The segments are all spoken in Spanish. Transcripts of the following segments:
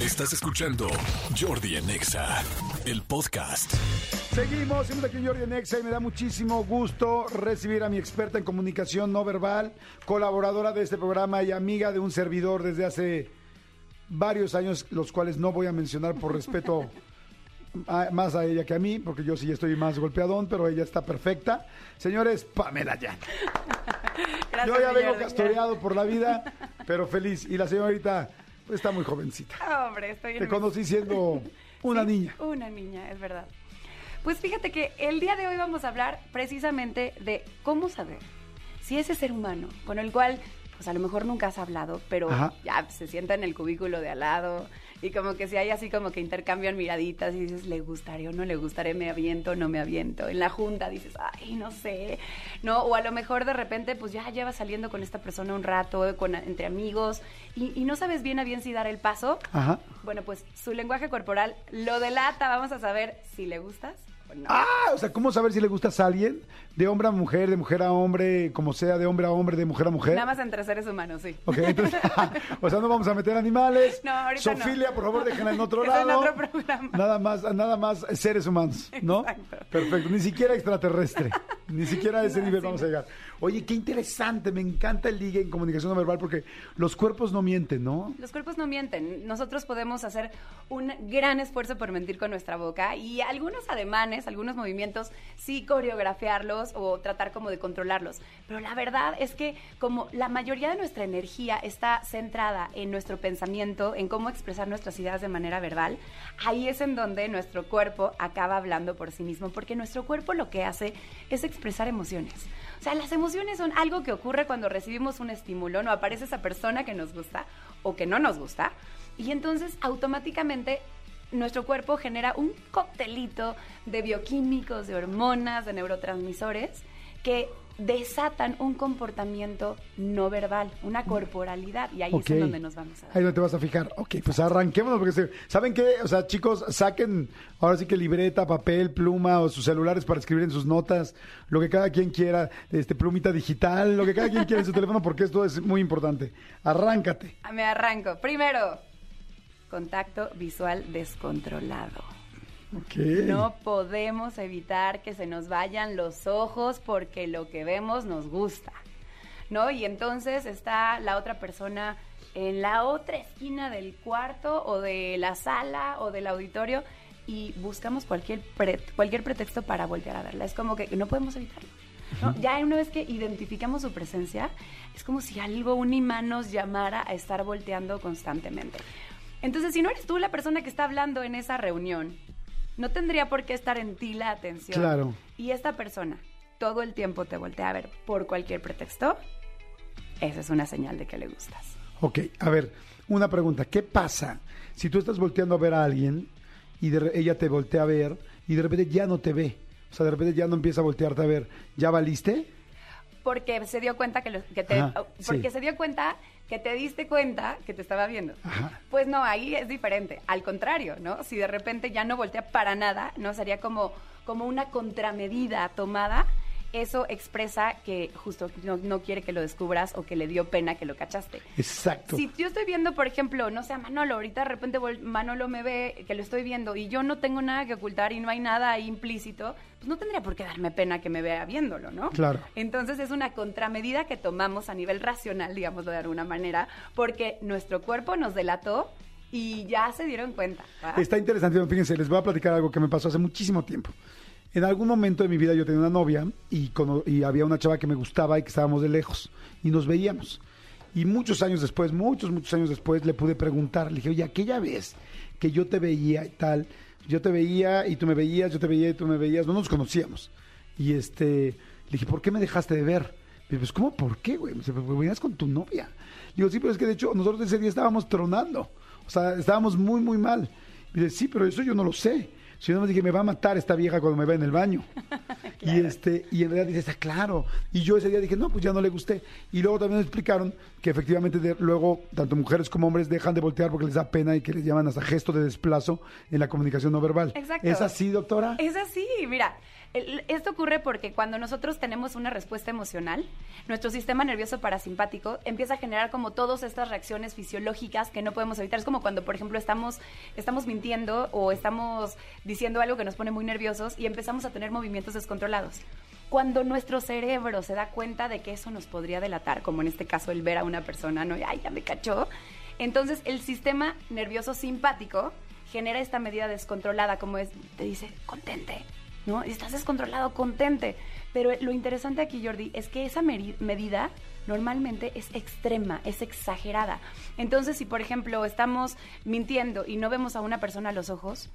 Estás escuchando Jordi en Exa, el podcast. Seguimos, seguimos aquí en Jordi Nexa y me da muchísimo gusto recibir a mi experta en comunicación no verbal, colaboradora de este programa y amiga de un servidor desde hace varios años, los cuales no voy a mencionar por respeto a- más a ella que a mí, porque yo sí estoy más golpeadón, pero ella está perfecta. Señores, Pamela Yan. Gracias, Yo ya vengo castoreado por la vida, pero feliz. Y la señorita está muy jovencita. Hombre, estoy Te conocí siendo una Sí, niña. Una niña, es verdad. Pues fíjate que el día de hoy vamos a hablar precisamente de cómo saber si ese ser humano con el cual, pues a lo mejor nunca has hablado, pero Ajá. ya se sienta en el cubículo de al lado y como que si hay así como que intercambian miraditas y dices, ¿le gustaré o no le gustaré? ¿Me aviento o no me aviento? En la junta dices, ay, no sé, ¿no? O a lo mejor de repente, pues ya llevas saliendo con esta persona un rato, con, entre amigos, y, y no sabes bien a bien si dar el paso. Ajá. Bueno, pues su lenguaje corporal lo delata. Vamos a saber si le gustas no. Ah, o sea, ¿cómo saber si le gustas a alguien? De hombre a mujer, de mujer a hombre, como sea, de hombre a hombre, de mujer a mujer. Nada más entre seres humanos, sí. Ok, entonces, o sea, no vamos a meter animales. No, ahorita no. Sofilia, por favor, déjenla en otro en lado. otro programa. Nada más, nada más seres humanos, ¿no? Exacto. Perfecto, ni siquiera extraterrestre, ni siquiera a ese No, nivel vamos no. a llegar. Oye, qué interesante, me encanta el ligue en comunicación no verbal porque los cuerpos no mienten, ¿no? Los cuerpos no mienten. Nosotros podemos hacer un gran esfuerzo por mentir con nuestra boca y algunos ademanes, algunos movimientos, sí coreografiarlos o tratar como de controlarlos. Pero la verdad es que como la mayoría de nuestra energía está centrada en nuestro pensamiento, en cómo expresar nuestras ideas de manera verbal, ahí es en donde nuestro cuerpo acaba hablando por sí mismo, porque nuestro cuerpo lo que hace es expresar emociones. O sea, las emociones son algo que ocurre cuando recibimos un estímulo, no aparece esa persona que nos gusta o que no nos gusta, y entonces automáticamente nuestro cuerpo genera un coctelito de bioquímicos, de hormonas, de neurotransmisores que desatan un comportamiento no verbal, una corporalidad, y ahí es en donde nos vamos a dar. Ahí no te vas a fijar. Ok, pues arranquémonos porque se- ¿saben qué? O sea, chicos, saquen ahora sí que libreta, papel, pluma o sus celulares para escribir en sus notas, lo que cada quien quiera, este plumita digital, lo que cada quien quiera en su teléfono porque esto es muy importante. Arráncate. Ah, Me arranco. Primero, contacto visual descontrolado. No podemos evitar que se nos vayan los ojos porque lo que vemos nos gusta, ¿no? Y entonces está la otra persona en la otra esquina del cuarto o de la sala o del auditorio y buscamos cualquier, pre- cualquier pretexto para voltear a verla. Es como que no podemos evitarlo. ¿no? Ya una vez que identificamos su presencia, es como si algo, un imán nos llamara a estar volteando constantemente. Entonces, si no eres tú la persona que está hablando en esa reunión, no tendría por qué estar en ti la atención. Claro. Y esta persona todo el tiempo te voltea a ver por cualquier pretexto, esa es una señal de que le gustas. Ok, a ver, una pregunta. ¿Qué pasa si tú estás volteando a ver a alguien y de ella te voltea a ver y de repente ya no te ve? O sea, de repente ya no empieza a voltearte a ver. ¿Ya valiste? Porque se dio cuenta que, lo- que te, Ajá, porque sí. se dio cuenta que te diste cuenta que te estaba viendo. Ajá. Pues no, ahí es diferente. Al contrario, ¿no? Si de repente ya no voltea para nada, ¿no? Sería como, como una contramedida tomada. Eso expresa que justo no, no quiere que lo descubras o que le dio pena que lo cachaste. Exacto. Si yo estoy viendo, por ejemplo, no sé, a Manolo, ahorita de repente Manolo me ve que lo estoy viendo y yo no tengo nada que ocultar y no hay nada ahí implícito, pues no tendría por qué darme pena que me vea viéndolo, ¿no? Claro. Entonces es una contramedida que tomamos a nivel racional, digámoslo de alguna manera, porque nuestro cuerpo nos delató y ya se dieron cuenta. Está interesante, fíjense, les voy a platicar algo que me pasó hace muchísimo tiempo. En algún momento de mi vida yo tenía una novia y, y había una chava que me gustaba y que estábamos de lejos y nos veíamos. Y muchos años después, muchos, muchos años después, le pude preguntar, le dije, oye, aquella vez que yo te veía y tal, yo te veía y tú me veías, yo te veía y tú me veías, no nos conocíamos. Y este, le dije, ¿por qué me dejaste de ver? Y pues, ¿cómo por qué, güey? Me "Pues, venías con tu novia. Digo, sí, pero es que de hecho nosotros ese día estábamos tronando. O sea, estábamos muy, muy mal. Y dice, sí, pero eso yo no lo sé. Si no me dije, me va a matar esta vieja cuando me ve en el baño. Y este, y en realidad dices, está claro. Y yo ese día dije, no, pues ya no le gusté. Y luego también me explicaron que efectivamente de- luego tanto mujeres como hombres dejan de voltear porque les da pena y que les llaman hasta gesto de desplazo en la comunicación no verbal. Exacto. ¿Es así, doctora? Es así, mira. Esto ocurre porque cuando nosotros tenemos una respuesta emocional, nuestro sistema nervioso parasimpático empieza a generar como todas estas reacciones fisiológicas que no podemos evitar. Es como cuando, por ejemplo, estamos, estamos mintiendo o estamos diciendo algo que nos pone muy nerviosos y empezamos a tener movimientos descontrolados. Cuando nuestro cerebro se da cuenta de que eso nos podría delatar, como en este caso el ver a una persona, ¿no? Ay, ya me cachó. Entonces el sistema nervioso simpático genera esta medida descontrolada, como es, te dice, contente, ¿no? Y estás descontrolado, contente. Pero lo interesante aquí, Jordi, es que esa medida normalmente es extrema, es exagerada. Entonces, si por ejemplo estamos mintiendo y no vemos a una persona a los ojos,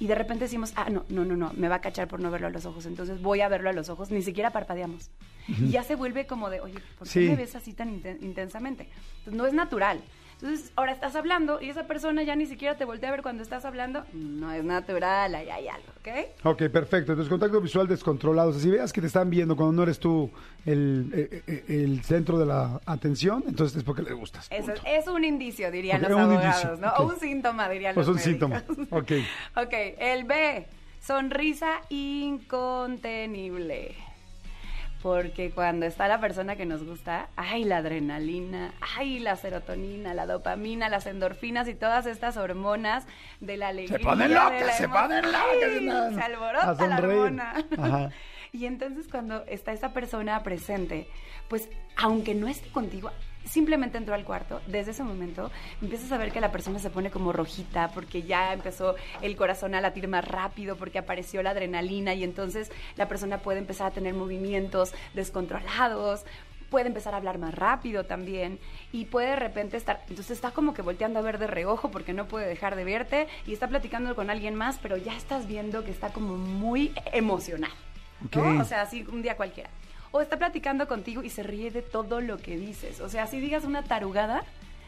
y de repente decimos, ah, no, no, no, no, me va a cachar por no verlo a los ojos, entonces voy a verlo a los ojos, ni siquiera parpadeamos. Y ya se vuelve como de, oye, ¿por qué Sí. me ves así tan inten- intensamente? Entonces, no es natural. Entonces, ahora estás hablando y esa persona ya ni siquiera te voltea a ver cuando estás hablando. No es natural, ahí hay algo, ¿ok? Ok, perfecto. Entonces, contacto visual descontrolado. O sea, si veas que te están viendo cuando no eres tú el, eh, eh, el centro de la atención, entonces es porque le gustas. Eso es un indicio, dirían Ok, los abogados, indicio, ¿no? O un síntoma, dirían Pues los un síntoma. Ok. ok, el B, sonrisa incontenible. Porque cuando está la persona que nos gusta, ay, la adrenalina, ay, la serotonina, la dopamina, las endorfinas y todas estas hormonas de la alegría. ponen de locas, se ponen locas. Se alborota la hormona. Ajá. Y entonces cuando está esa persona presente, pues aunque no esté contigo, simplemente entró al cuarto, desde ese momento empiezas a ver que la persona se pone como rojita porque ya empezó el corazón a latir más rápido, porque apareció la adrenalina y entonces la persona puede empezar a tener movimientos descontrolados, puede empezar a hablar más rápido también y puede de repente estar, entonces está como que volteando a ver de reojo porque no puede dejar de verte y está platicando con alguien más, pero ya estás viendo que está como muy emocionado. ¿no? O sea, así un día cualquiera. O está platicando contigo y se ríe de todo lo que dices. O sea, si digas una tarugada,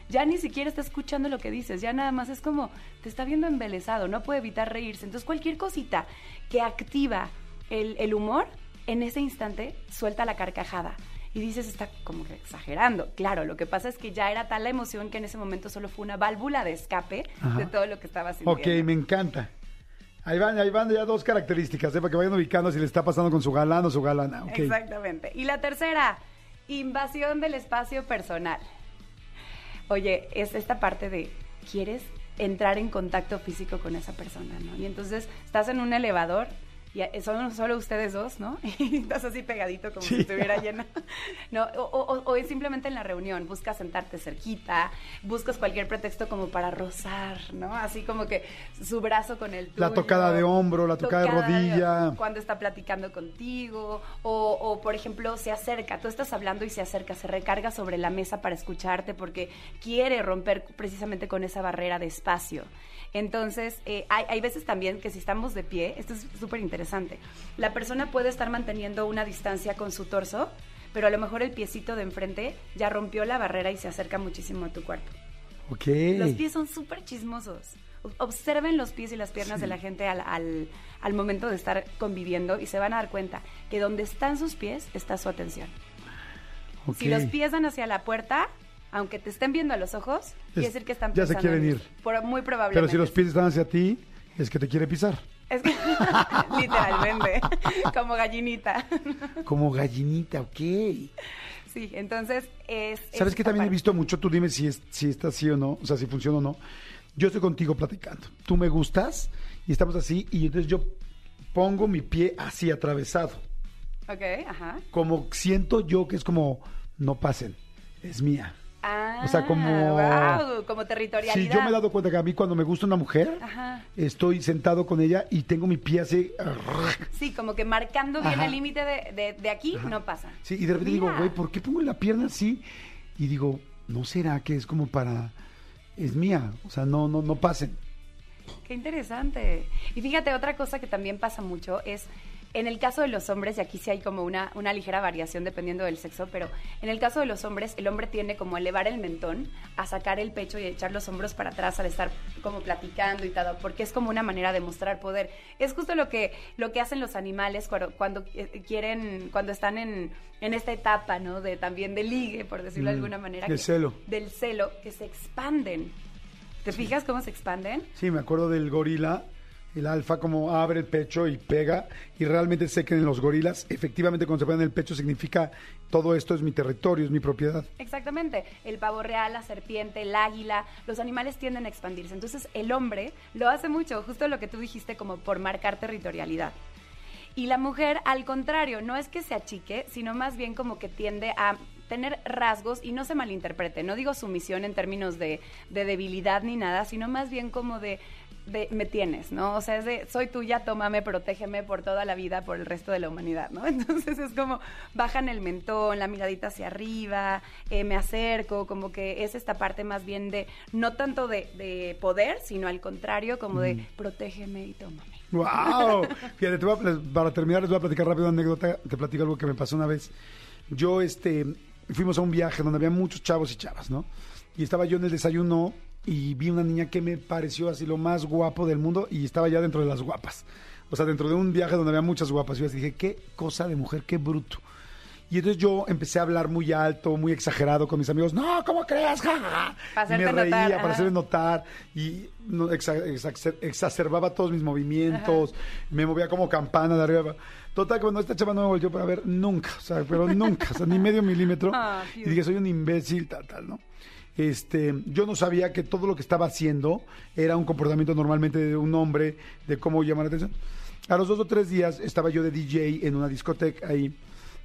ya ni siquiera está escuchando lo que dices, ya nada más es como te está viendo embelesado, no puede evitar reírse. Entonces cualquier cosita que activa el, el humor, en ese instante suelta la carcajada. Y dices, está como que exagerando. Claro, lo que pasa es que ya era tal la emoción que en ese momento solo fue una válvula de escape Ajá. de todo lo que estaba sintiendo. Ok, me encanta. Ahí van, ahí van ya dos características, ¿eh? para que vayan ubicando si le está pasando con su galán o su galana. Exactamente. Y la tercera, invasión del espacio personal. Oye, es esta parte de, ¿quieres entrar en contacto físico con esa persona, no? Y entonces estás en un elevador y son solo ustedes dos, ¿no? Y estás así pegadito como Sí. si estuviera llena. No, o, o- o es simplemente en la reunión, buscas sentarte cerquita, buscas cualquier pretexto como para rozar, ¿no? Así como que su brazo con el La tuyo. tocada de hombro, la tocada de rodilla. Cuando está platicando contigo, o, o, por ejemplo se acerca, tú estás hablando y se acerca, se recarga sobre la mesa para escucharte porque quiere romper precisamente con esa barrera de espacio. Entonces, eh, hay, hay veces también que si estamos de pie, esto es súper interesante, la persona puede estar manteniendo una distancia con su torso, pero a lo mejor el piecito de enfrente ya rompió la barrera y se acerca muchísimo a tu cuerpo. Ok. Los pies son súper chismosos. Observen los pies y las piernas de la gente al, al- al momento de estar conviviendo y se van a dar cuenta que donde están sus pies está su atención. Si los pies dan hacia la puerta, aunque te estén viendo a los ojos, quiere decir que están ya se pensando quieren en ir. Por- muy probablemente. Pero si los pies están hacia ti, es que te quiere pisar. Es que, literalmente, como gallinita. Como gallinita, ok. Sí, entonces es... ¿Sabes es esta también he visto mucho? Tú dime si, es, si está así o no, o sea, si funciona o no. Yo estoy contigo platicando. Tú me gustas y estamos así y entonces yo pongo mi pie así atravesado. Ok, ajá. Como siento yo que es como, no pasen, es mía. Ah, O sea, como- guau, como territorialidad. Sí, yo me he dado cuenta que a mí cuando me gusta una mujer, Ajá. estoy sentado con ella y tengo mi pie así. Sí, como que marcando bien Ajá. el límite de, de- de aquí, Ajá. no pasa. Sí, y de repente digo, güey, ¿por qué pongo la pierna así? Y digo, ¿no será que es como para... Es mía, o sea, no, no, no pasen. Qué interesante. Y fíjate, otra cosa que también pasa mucho es en el caso de los hombres, y aquí sí hay como una, una ligera variación dependiendo del sexo, pero en el caso de los hombres, el hombre tiende como a elevar el mentón, a sacar el pecho y a echar los hombros para atrás al estar como platicando y todo, porque es como una manera de mostrar poder. Es justo lo que, lo que hacen los animales cuando, cuando eh, quieren, cuando están en, en esta etapa, ¿no? De también de ligue, por decirlo de Mm, alguna manera. del celo. Del celo, que se expanden. ¿Te fijas cómo se expanden? Sí, me acuerdo del gorila, el alfa como abre el pecho y pega y realmente sé que en los gorilas efectivamente cuando se ponen el pecho significa todo esto es mi territorio, es mi propiedad. Exactamente. El pavo real, la serpiente, el águila, los animales tienden a expandirse. Entonces el hombre lo hace mucho, justo lo que tú dijiste, como por marcar territorialidad. Y la mujer, al contrario, no es que se achique, sino más bien como que tiende a tener rasgos y no se malinterprete. No digo sumisión en términos de, de debilidad ni nada, sino más bien como de, de me tienes, ¿no? O sea, es de soy tuya, tómame, protégeme por toda la vida, por el resto de la humanidad, ¿no? Entonces es como bajan el mentón, la miradita hacia arriba, eh, me acerco, como que es esta parte más bien de, no tanto de, de poder, sino al contrario, como de protégeme y tómame. ¡Wow! Fíjate, te voy a para terminar les voy a platicar rápido una anécdota, te platico algo que me pasó una vez. Yo, este, fuimos a un viaje donde había muchos chavos y chavas, ¿no? Y estaba yo en el desayuno y vi una niña que me pareció así lo más guapo del mundo y estaba ya dentro de las guapas. O sea, dentro de un viaje donde había muchas guapas. Y yo dije, qué cosa de mujer, qué bruto. Y entonces yo empecé a hablar muy alto, muy exagerado con mis amigos. No, ¿cómo crees? Ja, ja, ja". Y me reía notar, para ajá. hacerme notar y no, exa- exac- exacerbaba todos mis movimientos, me movía como campana de arriba. Total, bueno, esta chava no me volvió para ver nunca, o sea, pero nunca, o sea, ni medio milímetro. Ah, y dije, soy un imbécil, tal, tal, ¿no? Este, yo no sabía que todo lo que estaba haciendo era un comportamiento normalmente de un hombre, de cómo llamar la atención. A los dos o tres días estaba yo de DJ en una discoteca ahí,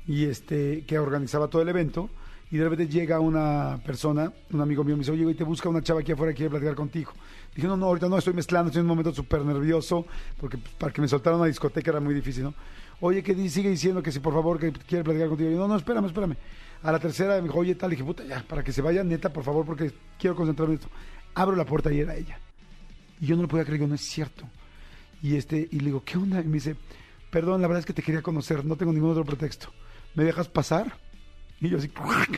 y este, que organizaba todo el evento, y de repente llega una persona, un amigo mío, me dice, oye, güey, te busca una chava aquí afuera, quiere platicar contigo. Dije, no, no, ahorita no, estoy mezclando, estoy en un momento súper nervioso, porque pues, para que me soltara una discoteca era muy difícil, ¿no? Oye, que sigue diciendo que si por favor que quiere platicar contigo. Yo, no, no, espérame, espérame. A la tercera me dijo, oye, tal, dije, puta, ya, para que se vaya, neta, por favor, porque quiero concentrarme en esto. Abro la puerta y era ella. Y yo no lo podía creer, digo, no es cierto. Y este, y le digo, ¿qué onda? Y me dice, perdón, la verdad es que te quería conocer, no tengo ningún otro pretexto. ¿Me dejas pasar? Y yo así,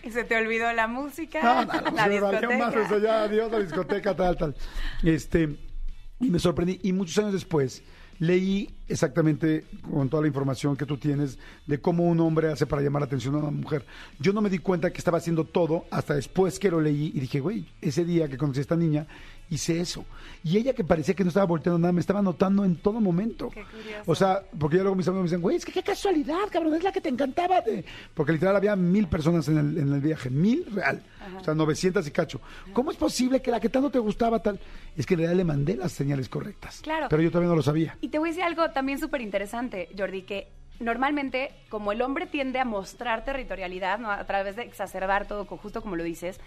Y se te olvidó la música, no, no, no, la se discoteca. más, o sea, ya, adiós, la discoteca, tal, tal. Este, y me sorprendí. Y muchos años después leí exactamente con toda la información que tú tienes de cómo un hombre hace para llamar la atención a una mujer. Yo no me di cuenta que estaba haciendo todo hasta después que lo leí y dije, güey, ese día que conocí a esta niña, hice eso. Y ella que parecía que no estaba volteando nada, me estaba notando en todo momento. Qué curioso. O sea, porque ya luego mis amigos me dicen, güey, es que qué casualidad, cabrón, es la que te encantaba. de-". Porque literal había mil personas en el, en el viaje, mil real. O sea, 900 y cacho. ¿Cómo es posible que la que tanto te gustaba tal? Es que en realidad le mandé las señales correctas. Claro. Pero yo todavía no lo sabía. Y te voy a decir algo también súper interesante, Jordi, que normalmente, como el hombre tiende a mostrar territorialidad, ¿no? a través de exacerbar todo, justo como lo dices,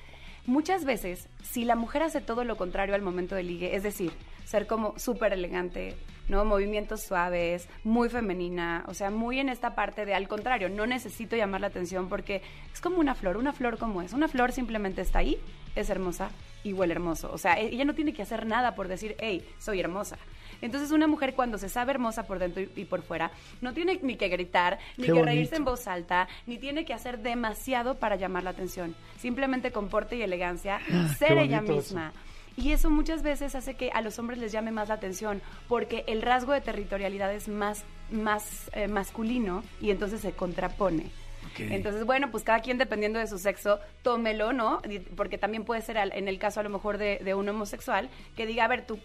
muchas veces, si la mujer hace todo lo contrario al momento del ligue, es decir, ser como súper elegante, ¿no? Movimientos suaves, muy femenina, o sea, muy en esta parte de al contrario, no necesito llamar la atención porque es como una flor, una flor como es, una flor simplemente está ahí, es hermosa y huele hermoso, o sea, e- ella no tiene que hacer nada por decir, hey, soy hermosa. Entonces una mujer cuando se sabe hermosa por dentro y, por fuera, no tiene ni que gritar, ni Qué que bonito. reírse en voz alta, ni tiene que hacer demasiado para llamar la atención. Simplemente con porte y elegancia, ser ella eso. misma. Y eso muchas veces hace que a los hombres les llame más la atención, porque el rasgo de territorialidad es más, más eh, masculino y entonces se contrapone. Entonces, bueno, pues cada quien dependiendo de su sexo, tómelo, ¿no? Porque también puede ser al- en el caso a lo mejor de, de un homosexual, que diga, a ver, tú,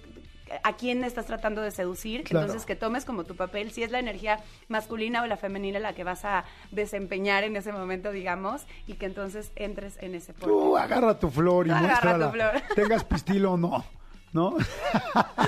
¿a quién estás tratando de seducir? Claro. Entonces, que tomes como tu papel, si es la energía masculina o la femenina la que vas a desempeñar en ese momento, digamos, y que entonces entres en ese porte. Tú agarra tu flor y Tú agarra muéstrala. tu flor. Tengas pistilo o no. ¿No?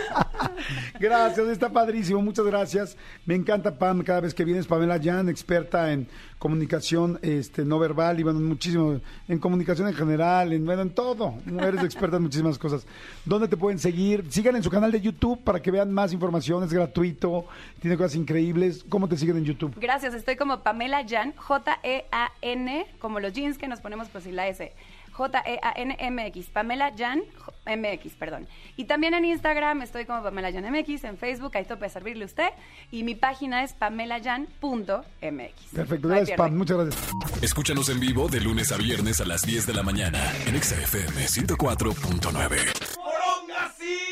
gracias, está padrísimo, muchas gracias. Me encanta Pam, cada vez que vienes, Pamela Jan, experta en comunicación este, no verbal y bueno, muchísimo, en comunicación en general, en, bueno, en todo. Eres experta en muchísimas cosas. ¿Dónde te pueden seguir? Sigan en su canal de YouTube para que vean más información, es gratuito, tiene cosas increíbles. ¿Cómo te siguen en YouTube? Gracias, estoy como Pamela Jan, J-E-A-N, como los jeans que nos ponemos pues sin la S. J-E-A-N-M-X, Pamela Jan MX, perdón. Y también en Instagram estoy como Pamela Jan MX, en Facebook, ahí estoy para servirle a usted. Y mi página es pamelajan.mx. Perfecto, No gracias. Pam. Muchas gracias. Escúchanos en vivo de lunes a viernes a las 10 de la mañana en Exa FM 104.9.